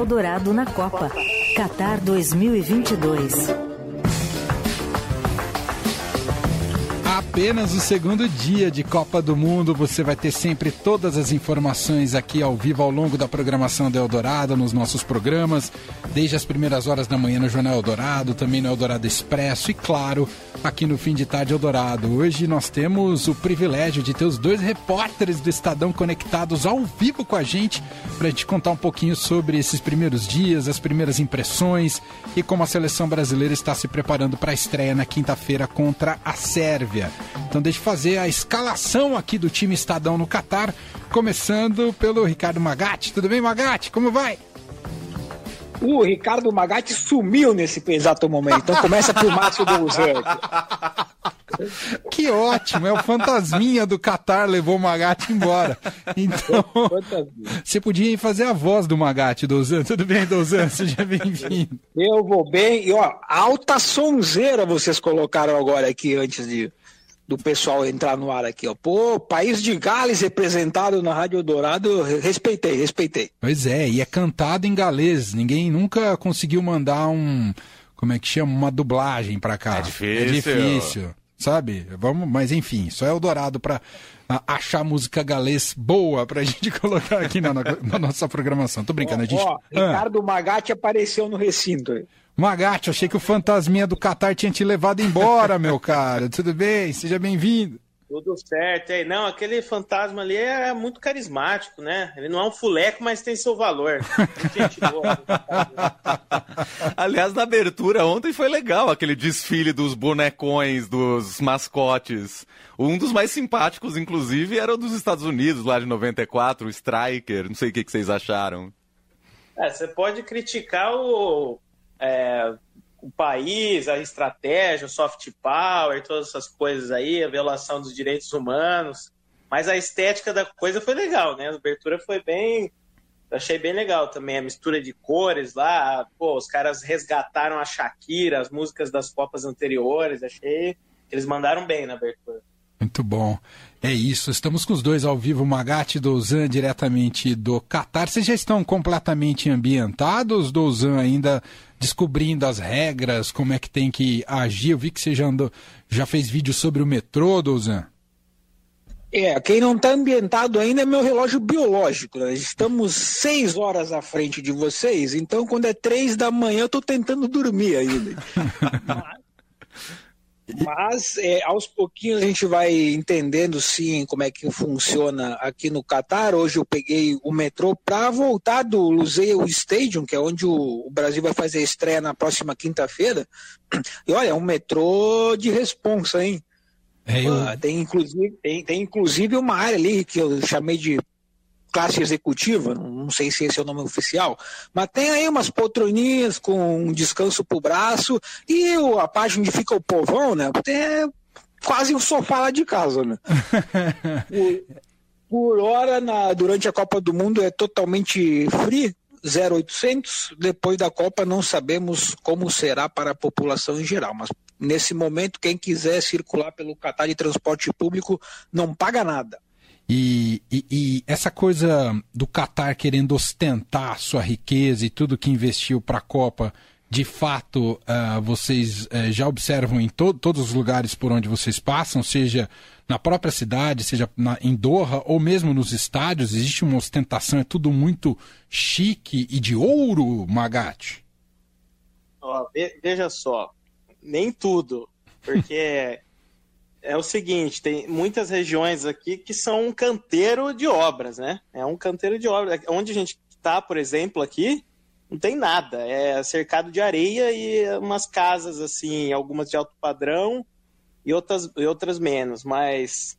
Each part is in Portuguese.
Eldorado na Copa. Qatar 2022. Apenas o segundo dia de Copa do Mundo. Você vai ter sempre todas as informações aqui ao vivo ao longo da programação do Eldorado, nos nossos programas, desde as primeiras horas da manhã no Jornal Eldorado, também no Eldorado Expresso e, claro, aqui no Fim de Tarde Eldorado. Hoje nós temos o privilégio de ter os dois repórteres do Estadão conectados ao vivo com a gente para a gente contar um pouquinho sobre esses primeiros dias, as primeiras impressões e como a seleção brasileira está se preparando para a estreia na quinta-feira contra a Sérvia. Então deixa eu fazer a escalação aqui do time Estadão no Catar, começando pelo Ricardo Magatti. Tudo bem, Magatti? Como vai? O Ricardo Magatti sumiu nesse exato momento. Então começa por Márcio Douzan. Que ótimo, é o fantasminha do Qatar levou o Magatti embora. Então, você podia fazer a voz do Magatti, Douzan. Tudo bem, Douzan? Seja bem-vindo. Eu vou bem. E, ó, alta sonzeira vocês colocaram agora aqui antes de, do pessoal entrar no ar aqui, ó. Pô, país de Gales representado na Rádio Dourado, respeitei, respeitei. Pois é, e é cantado em galês. Ninguém nunca conseguiu mandar um, como é que chama, uma dublagem para cá. É difícil. É difícil, sabe? Vamos, mas enfim, só é o Dourado para achar música galês boa pra gente colocar aqui na, na nossa programação. Tô brincando, ó, a gente. Ó, Ricardo ah. Magatti apareceu no recinto. Magatti, achei que o fantasminha do Qatar tinha te levado embora, meu cara. Tudo bem? Seja bem-vindo. Tudo certo. aí. Não, aquele fantasma ali é muito carismático, né? Ele não é um fuleco, mas tem seu valor. Gente boa. Aliás, na abertura ontem foi legal aquele desfile dos bonecões, dos mascotes. Um dos mais simpáticos, inclusive, era o dos Estados Unidos, lá de 94, o Striker. Não sei o que, que vocês acharam. É, você pode criticar o é, o país, a estratégia, o soft power, todas essas coisas aí, a violação dos direitos humanos. Mas a estética da coisa foi legal, né? A abertura foi bem. achei bem legal também. A mistura de cores lá. Pô, os caras resgataram a Shakira, as músicas das Copas anteriores. Achei eles mandaram bem na abertura. Muito bom. É isso, estamos com os dois ao vivo, Magatti e Douzan, diretamente do Catar. Vocês já estão completamente ambientados, Douzan, ainda descobrindo as regras, como é que tem que agir? Eu vi que você já, andou, já fez vídeo sobre o metrô, Douzan. É, quem não está ambientado ainda é meu relógio biológico. Né? Estamos seis horas à frente de vocês, então quando é três da manhã eu estou tentando dormir ainda. Mas é, aos pouquinhos a gente vai entendendo sim como é que funciona aqui no Catar. Hoje eu peguei o metrô para voltar do Lusail Stadium, que é onde o, o Brasil vai fazer a estreia na próxima quinta-feira. E olha, é um metrô de responsa, hein? É, eu... uh, tem, inclusive, tem, tem inclusive uma área ali que eu chamei de classe executiva, não sei se esse é o nome oficial, mas tem aí umas poltroninhas com um descanso pro braço e a parte onde fica o povão, né? É quase o sofá lá de casa, né? por, por hora, na, durante a Copa do Mundo é totalmente free, 0800. Depois da Copa não sabemos como será para a população em geral, mas nesse momento quem quiser circular pelo Catar de transporte público não paga nada. E, e, e, essa coisa do Qatar querendo ostentar sua riqueza e tudo que investiu para a Copa, de fato, uh, vocês uh, já observam em to todos os lugares por onde vocês passam, seja na própria cidade, seja na, em Doha ou mesmo nos estádios, existe uma ostentação, é tudo muito chique e de ouro, Magatti? Oh, veja só, nem tudo, porque é o seguinte, tem muitas regiões aqui que são um canteiro de obras, né? É um canteiro de obras. Onde a gente está, por exemplo, aqui, não tem nada. É cercado de areia e umas casas, assim, algumas de alto padrão e outras, e outras menos. Mas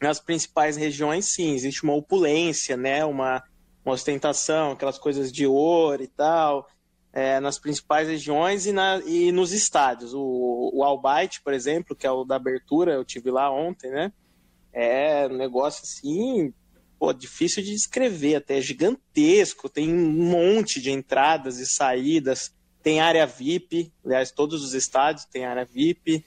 nas principais regiões, sim, existe uma opulência, né? Uma, uma ostentação, aquelas coisas de ouro e tal é, nas principais regiões e, na, e nos estádios. O, o Albaite, por exemplo, que é o da abertura, eu tive lá ontem, né? É um negócio assim, pô, difícil de descrever, até é gigantesco, tem um monte de entradas e saídas, tem área VIP, aliás, todos os estádios têm área VIP.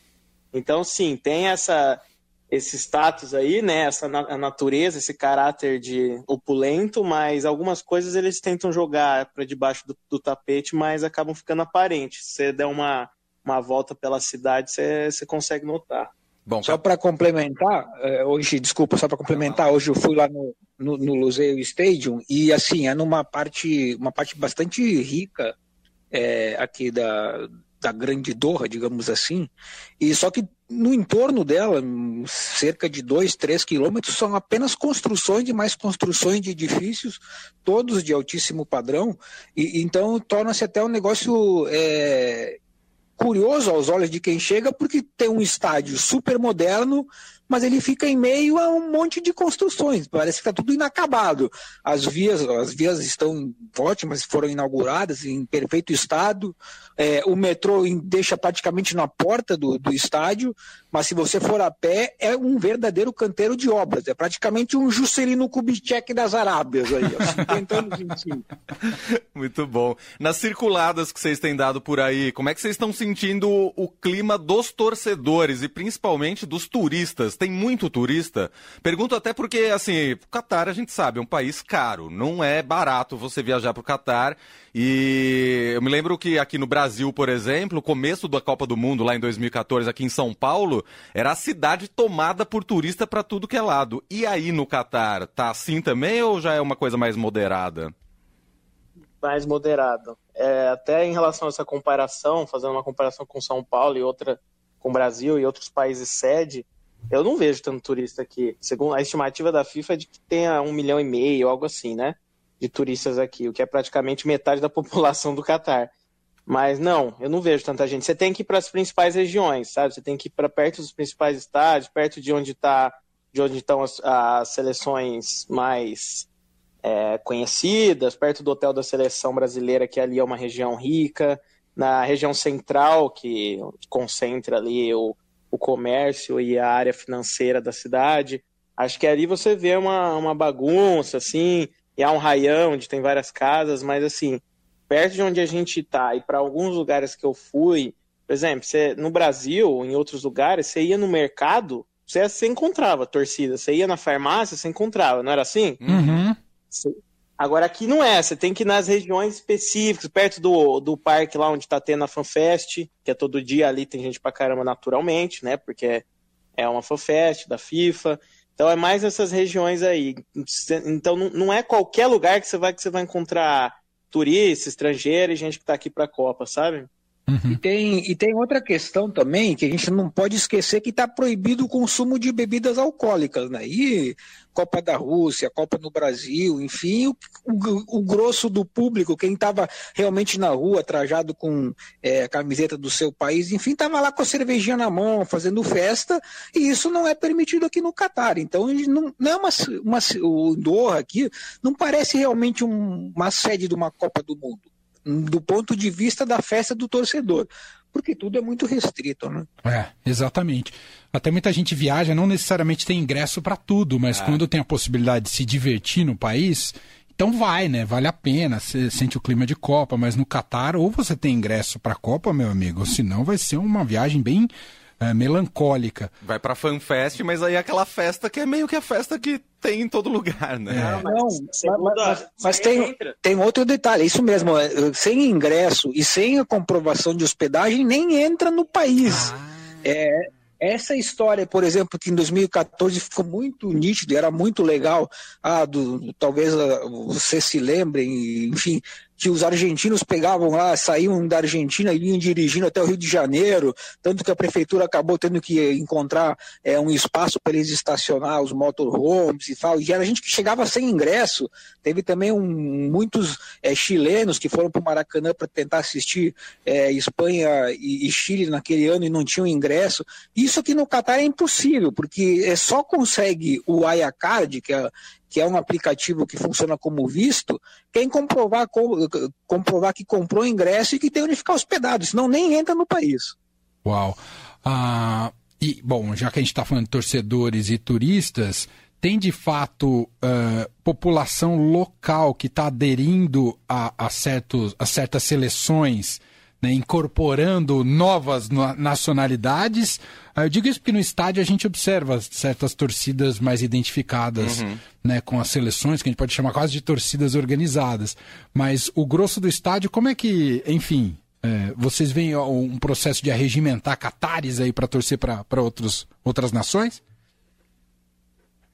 Então, sim, tem essa esse status aí, né? Essa na a natureza, esse caráter de opulento, mas algumas coisas eles tentam jogar para debaixo do, do, tapete, mas acabam ficando aparentes. Se você der uma, uma volta pela cidade, você, você consegue notar. Bom, só para complementar, é, hoje, desculpa, só para complementar, hoje eu fui lá no, no, no Luseio Stadium e assim, é numa parte, uma parte bastante rica é, aqui da, da grande Doha, digamos assim, e só que no entorno dela, cerca de 2, 3 quilômetros, são apenas construções e mais construções de edifícios, todos de altíssimo padrão, e então torna-se até um negócio é, curioso aos olhos de quem chega, porque tem um estádio super moderno, mas ele fica em meio a um monte de construções. Parece que está tudo inacabado. As vias, as vias estão ótimas, foram inauguradas em perfeito estado. É, o metrô deixa praticamente na porta do, do estádio, mas se você for a pé, é um verdadeiro canteiro de obras. É praticamente um Juscelino Kubitschek das Arábias aí, 50 anos em cima. Muito bom. Nas circuladas que vocês têm dado por aí, como é que vocês estão sentindo o clima dos torcedores e principalmente dos turistas? tem muito turista. Pergunto até porque, assim, o Catar a gente sabe, é um país caro. Não é barato você viajar para o Catar. E eu me lembro que aqui no Brasil, por exemplo, começo da Copa do Mundo, lá em 2014, aqui em São Paulo, era a cidade tomada por turista para tudo que é lado. E aí no Catar, tá assim também ou já é uma coisa mais moderada? Mais moderado. É, até em relação a essa comparação, fazendo uma comparação com São Paulo e outra com o Brasil e outros países sede, eu não vejo tanto turista aqui. Segundo a estimativa da FIFA é de que tenha um milhão e meio, algo assim, né? De turistas aqui, o que é praticamente metade da população do Catar. Mas não, eu não vejo tanta gente. Você tem que ir para as principais regiões, sabe? Você tem que ir para perto dos principais estádios, perto de onde tá, de onde estão as, as seleções mais é, conhecidas, perto do hotel da seleção brasileira, que ali é uma região rica, na região central, que concentra ali o, o comércio e a área financeira da cidade. Acho que ali você vê uma, uma bagunça, assim, e há um raião onde tem várias casas, mas assim, perto de onde a gente está e para alguns lugares que eu fui, por exemplo, você, no Brasil, em outros lugares, você ia no mercado, você, você encontrava torcida, você ia na farmácia, você encontrava, não era assim? Uhum. Você, Agora aqui não é, você tem que ir nas regiões específicas, perto do, do parque lá onde tá tendo a FanFest, que é todo dia ali, tem gente pra caramba naturalmente, né? Porque é uma FanFest da FIFA. Então é mais nessas regiões aí. Então não é qualquer lugar que você vai que você vai encontrar turista, estrangeiro e gente que tá aqui pra Copa, sabe? Uhum. E, tem, e tem outra questão também que a gente não pode esquecer que está proibido o consumo de bebidas alcoólicas, né? E Copa da Rússia, Copa no Brasil, enfim, o, o, o grosso do público, quem estava realmente na rua, trajado com é, a camiseta do seu país, enfim, estava lá com a cervejinha na mão, fazendo festa, e isso não é permitido aqui no Catar. Então, não, não é uma, uma, o Doha aqui não parece realmente um, uma sede de uma Copa do Mundo do ponto de vista da festa do torcedor, porque tudo é muito restrito, né? É, exatamente. Até muita gente viaja, não necessariamente tem ingresso para tudo, mas é. quando tem a possibilidade de se divertir no país, então vai, né? Vale a pena, você sente o clima de Copa, mas no Catar ou você tem ingresso para a Copa, meu amigo, ou senão vai ser uma viagem bem é, melancólica. Vai pra FanFest, mas aí é aquela festa que é meio que a festa que tem em todo lugar, né? É. Não, mas, mas, mas tem, tem outro detalhe, isso mesmo, é, sem ingresso e sem a comprovação de hospedagem, nem entra no país. Ah. É, essa história, por exemplo, que em 2014 ficou muito nítido, era muito legal, ah, do, talvez ah, você se lembrem, enfim, que os argentinos pegavam lá, saíam da Argentina e iam dirigindo até o Rio de Janeiro, tanto que a prefeitura acabou tendo que encontrar é, um espaço para eles estacionar os motorhomes e tal, e era gente que chegava sem ingresso, teve também um, muitos é, chilenos que foram para o Maracanã para tentar assistir é, Espanha e, e, Chile naquele ano e não tinham ingresso, isso aqui no Catar é impossível, porque é só consegue o Ayacard, que é que é um aplicativo que funciona como visto, quem comprovar, comprovar que comprou ingresso e que tem onde ficar hospedado, senão nem entra no país. Uau! Ah, e, bom, já que a gente está falando de torcedores e turistas, tem de fato uh, população local que está aderindo a, a, certos, a certas seleções né, incorporando novas nacionalidades. Ah, eu digo isso porque no estádio a gente observa certas torcidas mais identificadas uhum. né, com as seleções, que a gente pode chamar quase de torcidas organizadas. Mas o grosso do estádio, como é que, enfim, é, vocês veem um processo de arregimentar catares aí para torcer para outras nações?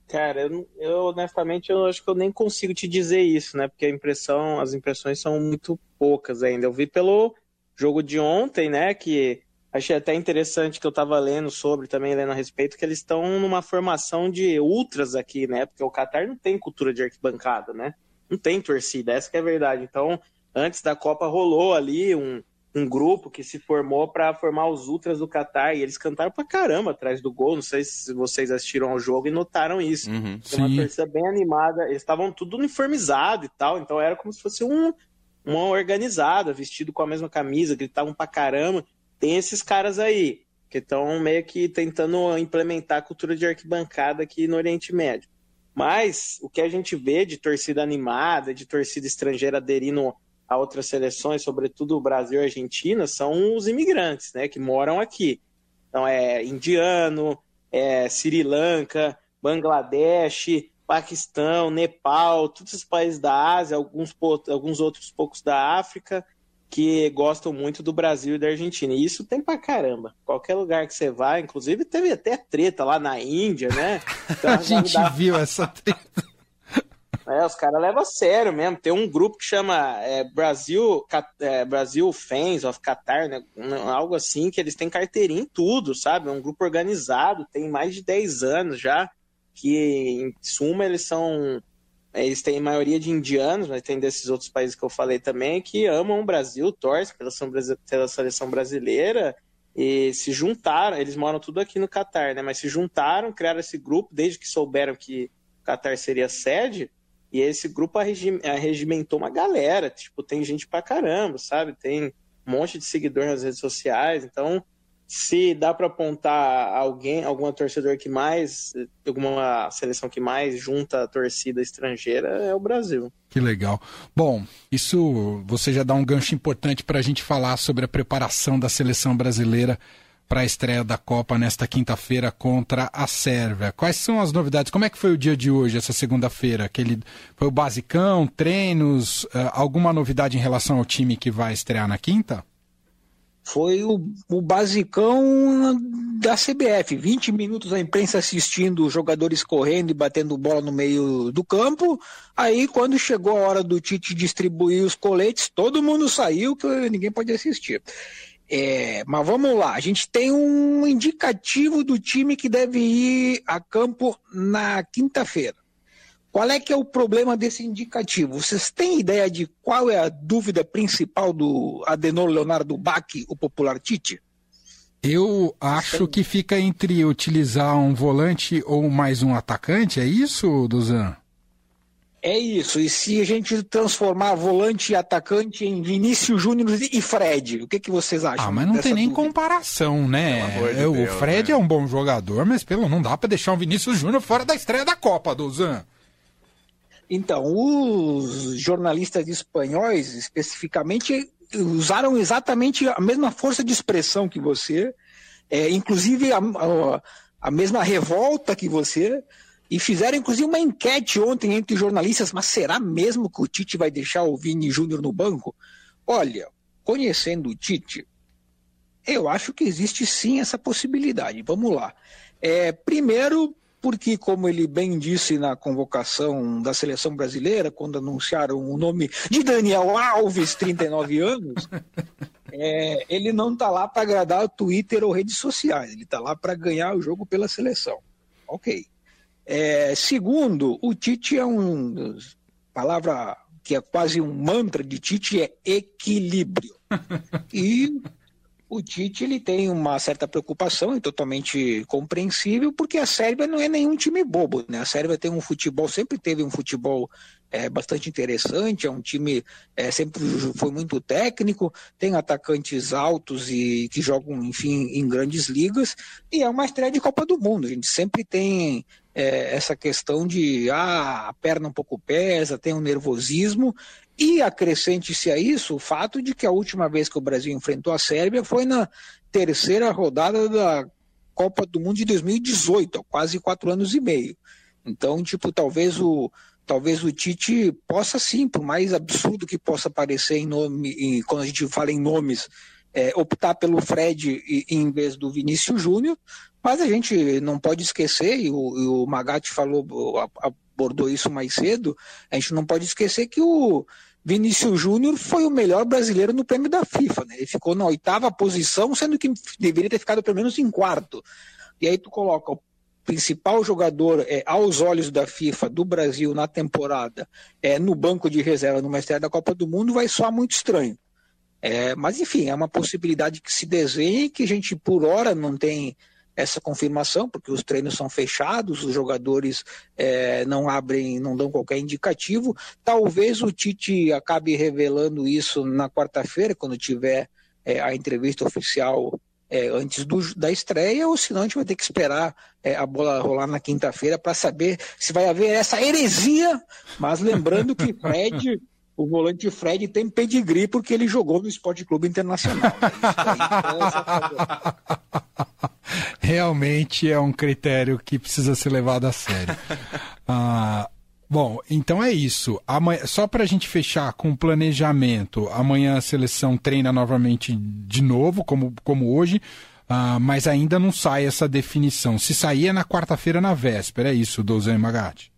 Cara, eu, eu, honestamente eu acho que eu nem consigo te dizer isso, né? Porque a impressão, as impressões são muito poucas ainda. Eu vi pelo jogo de ontem, né? Que achei até interessante que eu estava lendo sobre, também lendo a respeito, que eles estão numa formação de ultras aqui, né? Porque o Qatar não tem cultura de arquibancada, né? Não tem torcida, essa é a verdade. Então, antes da Copa rolou ali um, um grupo que se formou para formar os ultras do Qatar e eles cantaram pra caramba atrás do gol. Não sei se vocês assistiram ao jogo e notaram isso. Uhum, uma torcida bem animada. Eles estavam tudo uniformizado e tal, então era como se fosse um, uma organizada, vestido com a mesma camisa, gritavam pra caramba. Tem esses caras aí, que estão meio que tentando implementar a cultura de arquibancada aqui no Oriente Médio. Mas o que a gente vê de torcida animada, de torcida estrangeira aderindo a outras seleções, sobretudo o Brasil e a Argentina, são os imigrantes, né, que moram aqui. Então é indiano, é Sri Lanka, Bangladesh, Paquistão, Nepal, todos os países da Ásia, alguns, alguns outros poucos da África, que gostam muito do Brasil e da Argentina. E isso tem pra caramba. Qualquer lugar que você vai, inclusive teve até treta lá na Índia, né? Então, a gente dá... viu essa treta. É, os caras levam a sério mesmo. Tem um grupo que chama é, Brasil, é, Brasil Fans of Qatar, né? algo assim, que eles têm carteirinha em tudo, sabe? É um grupo organizado, tem mais de 10 anos já que em suma eles são eles têm maioria de indianos, mas tem desses outros países que eu falei também que amam o Brasil, torcem pela, pela seleção brasileira e se juntaram, eles moram tudo aqui no Catar, né? Mas se juntaram, criaram esse grupo desde que souberam que o Catar seria sede, e esse grupo arregimentou uma galera, tipo, tem gente pra caramba, sabe? Tem um monte de seguidor nas redes sociais, então se dá para apontar alguém, algum torcedor que mais, alguma seleção que mais junta a torcida estrangeira é o Brasil. Que legal. Bom, isso você já dá um gancho importante para a gente falar sobre a preparação da seleção brasileira para a estreia da Copa nesta quinta-feira contra a Sérvia. Quais são as novidades? Como é que foi o dia de hoje, essa segunda-feira? Aquele foi o basicão, treinos, uh, alguma novidade em relação ao time que vai estrear na quinta? Foi o, o basicão da CBF. 20 minutos a imprensa assistindo os jogadores correndo e batendo bola no meio do campo. Aí, quando chegou a hora do Tite distribuir os coletes, todo mundo saiu, que ninguém pode assistir. É, mas vamos lá, a gente tem um indicativo do time que deve ir a campo na quinta-feira. Qual é que é o problema desse indicativo? Vocês têm ideia de qual é a dúvida principal do Adenor Leonardo Bach, o popular Tite? Eu acho que fica entre utilizar um volante ou mais um atacante, é isso, Duzan? É isso. E se a gente transformar volante e atacante em Vinícius Júnior e Fred, o que, que vocês acham? Ah, mas não tem nem dúvida? comparação, né? De é, o Deus, Fred né? é um bom jogador, mas pelo não dá para deixar o Vinícius Júnior fora da estreia da Copa, Duzan. Então, os jornalistas espanhóis, especificamente, usaram exatamente a mesma força de expressão que você, é, inclusive a, a, a, mesma revolta que você, e fizeram inclusive uma enquete ontem entre jornalistas, mas será mesmo que o Tite vai deixar o Vini Júnior no banco? Olha, conhecendo o Tite, eu acho que existe sim essa possibilidade. Vamos lá. É, primeiro, porque, como ele bem disse na convocação da seleção brasileira, quando anunciaram o nome de Daniel Alves, 39 anos, é, ele não está lá para agradar o Twitter ou redes sociais, ele está lá para ganhar o jogo pela seleção. Ok. É, segundo, o Tite é um. palavra que é quase um mantra de Tite é equilíbrio. E o Tite ele tem uma certa preocupação e totalmente compreensível, porque a Sérvia não é nenhum time bobo, né? A Sérvia tem um futebol, sempre teve um futebol é, bastante interessante, é um time é, sempre foi muito técnico, tem atacantes altos e que jogam, enfim, em grandes ligas, e é uma estreia de Copa do Mundo. A gente sempre tem é, essa questão de ah, a perna um pouco pesa, tem um nervosismo, E acrescente-se a isso o fato de que a última vez que o Brasil enfrentou a Sérvia foi na terceira rodada da Copa do Mundo de 2018, quase quatro anos e meio. Então, tipo, talvez o, talvez o Tite possa sim, por mais absurdo que possa parecer em nome, em, quando a gente fala em nomes, é, optar pelo Fred em vez do Vinícius Júnior, mas a gente não pode esquecer, e o, e o Magatti falou, abordou isso mais cedo, a gente não pode esquecer que o Vinícius Júnior foi o melhor brasileiro no prêmio da FIFA, né? Ele ficou na oitava posição, sendo que deveria ter ficado pelo menos em quarto. E aí tu coloca principal jogador é, aos olhos da FIFA do Brasil na temporada é, no banco de reserva no Mestre da Copa do Mundo vai soar muito estranho. É, mas enfim, é uma possibilidade que se desenha e que a gente por hora não tem essa confirmação, porque os treinos são fechados, os jogadores é, não abrem, não dão qualquer indicativo. Talvez o Tite acabe revelando isso na quarta-feira, quando tiver é, a entrevista oficial é, antes do, da estreia, ou senão a gente vai ter que esperar é, a bola rolar na quinta-feira para saber se vai haver essa heresia. Mas lembrando que Fred, o volante Fred, tem pedigree porque ele jogou no Esporte Clube Internacional. Realmente é um critério que precisa ser levado a sério. ah, Bom, então é isso. Amanhã, só para a gente fechar com o planejamento, amanhã a seleção treina novamente de novo, como, como hoje, uh, mas ainda não sai essa definição. Se sair é na quarta-feira, na véspera, é isso, Dozan Magatti?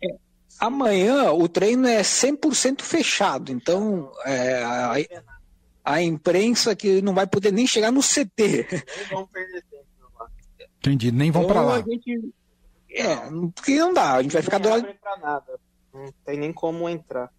É, amanhã o treino é 100% fechado, então é, a, a, imprensa que não vai poder nem chegar no CT. Nem vão perder tempo. Entendi, nem vão então, para lá. A gente é, porque não dá, a gente vai ficar do lado. Não nada. Não tem nem como entrar.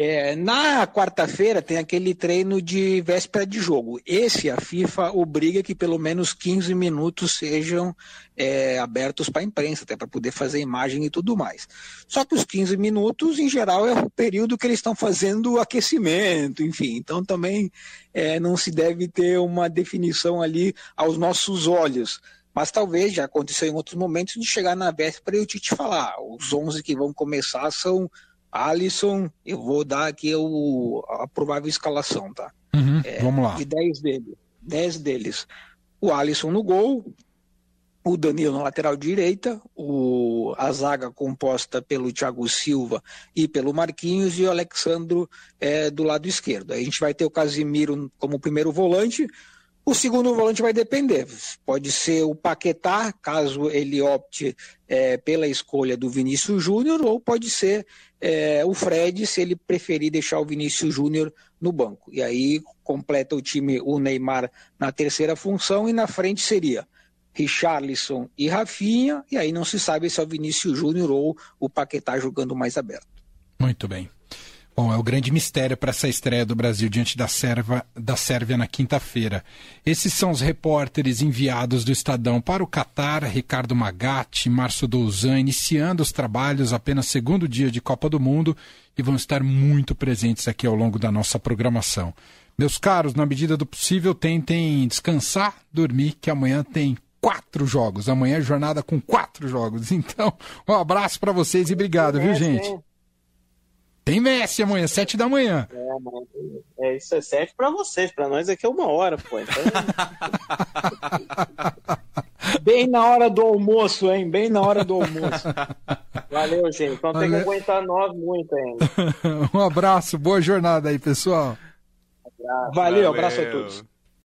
É, na quarta-feira tem aquele treino de véspera de jogo. Esse a FIFA obriga que pelo menos 15 minutos sejam é, abertos para a imprensa, até para poder fazer imagem e tudo mais. Só que os 15 minutos, em geral, é o período que eles estão fazendo aquecimento, enfim. Então também é, não se deve ter uma definição ali aos nossos olhos. Mas talvez, já aconteceu em outros momentos, de chegar na véspera e o Tite falar: os 11 que vão começar são Alisson, eu vou dar aqui o, a provável escalação, tá? Uhum, é, vamos lá. De 10 deles. 10 deles. O Alisson no gol, o Danilo na lateral direita, o, a zaga composta pelo Thiago Silva e pelo Marquinhos e o Alexandro é, do lado esquerdo. Aí a gente vai ter o Casimiro como primeiro volante, o segundo volante vai depender. Pode ser o Paquetá, caso ele opte é, pela escolha do Vinícius Júnior, ou pode ser é, o Fred, se ele preferir deixar o Vinícius Júnior no banco. E aí completa o time o Neymar na terceira função e na frente seria Richarlison e Rafinha, e aí não se sabe se é o Vinícius Júnior ou o Paquetá jogando mais aberto. Muito bem. Bom, é o grande mistério para essa estreia do Brasil diante da, Serva, da Sérvia na quinta-feira. Esses são os repórteres enviados do Estadão para o Catar, Ricardo Magatti, Márcio Douzan, iniciando os trabalhos apenas segundo dia de Copa do Mundo e vão estar muito presentes aqui ao longo da nossa programação. Meus caros, na medida do possível, tentem descansar, dormir, que amanhã tem quatro jogos. Amanhã é jornada com quatro jogos. Então, um abraço para vocês e obrigado, viu, gente? Tem Messi amanhã, sete da manhã. É, é isso é sete para vocês, para nós aqui é uma hora, pô. Então... Bem na hora do almoço, hein? Bem na hora do almoço. Valeu, gente. Então Valeu. tem que aguentar nós muito ainda. um abraço, boa jornada aí, pessoal. Abraço. Valeu, Valeu. abraço a todos.